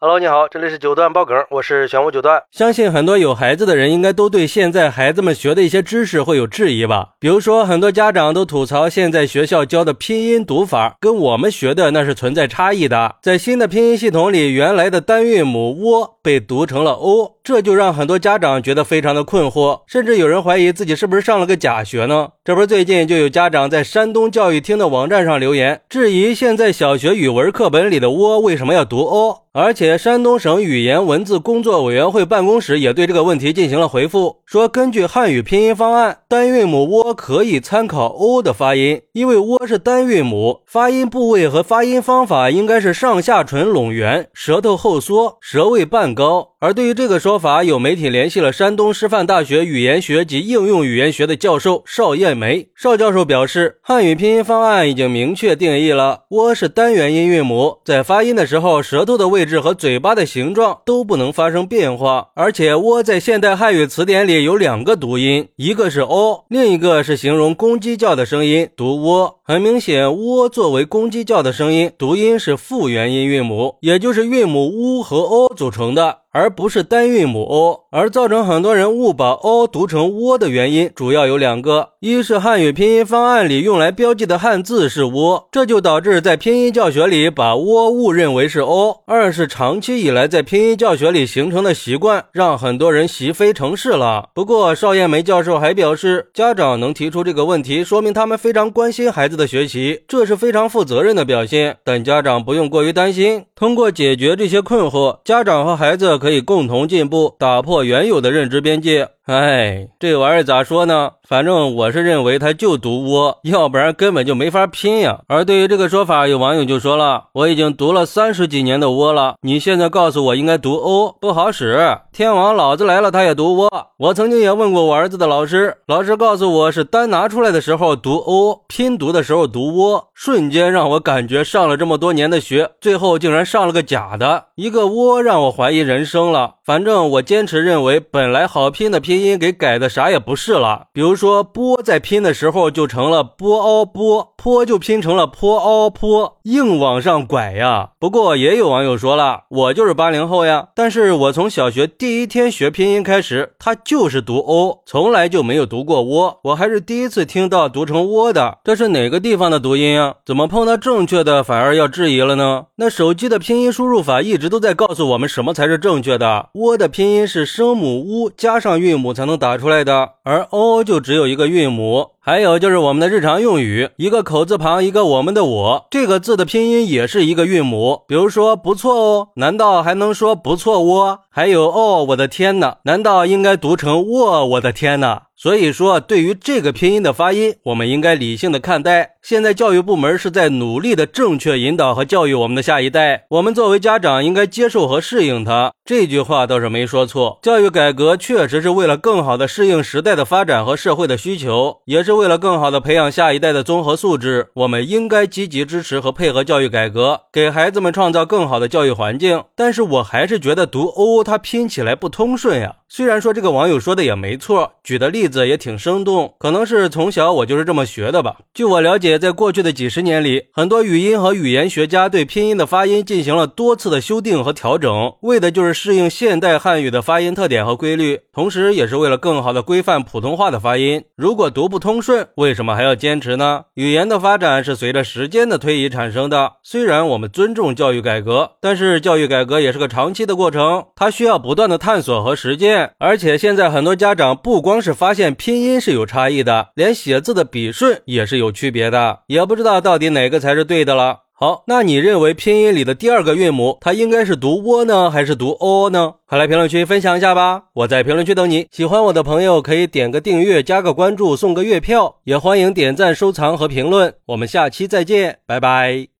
Hello，你好，这里是九段爆梗，我是玄武九段。相信很多有孩子的人应该都对现在孩子们学的一些知识会有质疑吧？比如说，很多家长都吐槽现在学校教的拼音读法跟我们学的那是存在差异的。在新的拼音系统里，原来的单韵母窝被读成了 o，这就让很多家长觉得非常的困惑，甚至有人怀疑自己是不是上了个假学呢？这不是最近就有家长在山东教育厅的网站上留言，质疑现在小学语文课本里的窝为什么要读 o。而且，山东省语言文字工作委员会办公室也对这个问题进行了回复，说根据汉语拼音方案，单韵母“窝”可以参考 “o” 的发音，因为“窝”是单韵母，发音部位和发音方法应该是上下唇拢圆，舌头后缩，舌位半高。而对于这个说法，有媒体联系了山东师范大学语言学及应用语言学的教授邵艳梅。邵教授表示，汉语拼音方案已经明确定义了“窝”是单元音韵母，在发音的时候，舌头的位置和嘴巴的形状都不能发生变化。而且，“窝”在现代汉语词典里有两个读音，一个是 “o”，另一个是形容公鸡叫的声音，读“窝”。很明显，“窝”作为公鸡叫的声音，读音是复元音韵母，也就是韵母 “u” 和 “o” 组成的。而不是单韵母 o，而造成很多人误把 o 读成窝的原因，主要有两个：一是汉语拼音方案里用来标记的汉字是窝，这就导致在拼音教学里把窝误认为是 o；二是长期以来在拼音教学里形成的习惯，让很多人习非成是了。不过邵艳梅教授还表示，家长能提出这个问题，说明他们非常关心孩子的学习，这是非常负责任的表现。但家长不用过于担心，通过解决这些困惑，家长和孩子。可可以共同进步，打破原有的认知边界。哎，这玩意儿咋说呢？反正我是认为它就读窝，要不然根本就没法拼呀。而对于这个说法，有网友就说了：“我已经读了三十几年的窝了，你现在告诉我应该读 o，不好使。天王老子来了，他也读窝。我曾经也问过我儿子的老师，老师告诉我是单拿出来的时候读 o，拼读的时候读窝。瞬间让我感觉上了这么多年的学，最后竟然上了个假的一个窝，让我怀疑人生了。反正我坚持认为，本来好拼的拼。音给改的啥也不是了，比如说“波”在拼的时候就成了“波凹波”，“坡”就拼成了“坡凹坡”，硬往上拐呀。不过也有网友说了，我就是八零后呀，但是我从小学第一天学拼音开始，它就是读 “o”，从来就没有读过“窝”，我还是第一次听到读成“窝”的，这是哪个地方的读音啊？怎么碰到正确的反而要质疑了呢？那手机的拼音输入法一直都在告诉我们什么才是正确的，“窝”的拼音是声母 “u” 加上韵母。才能打出来的，而 o 就只有一个韵母。还有就是我们的日常用语，一个口字旁，一个我们的我，这个字的拼音也是一个韵母。比如说不错哦，难道还能说不错喔？还有哦，我的天哪，难道应该读成喔？我的天哪！所以说，对于这个拼音的发音，我们应该理性的看待。现在教育部门是在努力的正确引导和教育我们的下一代，我们作为家长应该接受和适应它。这句话倒是没说错，教育改革确实是为了更好的适应时代的发展和社会的需求，也是为了更好的培养下一代的综合素质。我们应该积极支持和配合教育改革，给孩子们创造更好的教育环境。但是我还是觉得读 o 它拼起来不通顺呀。虽然说这个网友说的也没错，举的例子也挺生动，可能是从小我就是这么学的吧。据我了解，在过去的几十年里，很多语音和语言学家对拼音的发音进行了多次的修订和调整，为的就是适应现代汉语的发音特点和规律，同时也是为了更好的规范普通话的发音。如果读不通顺，为什么还要坚持呢？语言的发展是随着时间的推移产生的。虽然我们尊重教育改革，但是教育改革也是个长期的过程，它需要不断的探索和实践。而且现在很多家长不光是发现拼音是有差异的，连写字的笔顺也是有区别的，也不知道到底哪个才是对的了。好，那你认为拼音里的第二个韵母，它应该是读窝呢，还是读 o 呢？快来评论区分享一下吧！我在评论区等你。喜欢我的朋友可以点个订阅、加个关注、送个月票，也欢迎点赞、收藏和评论。我们下期再见，拜拜。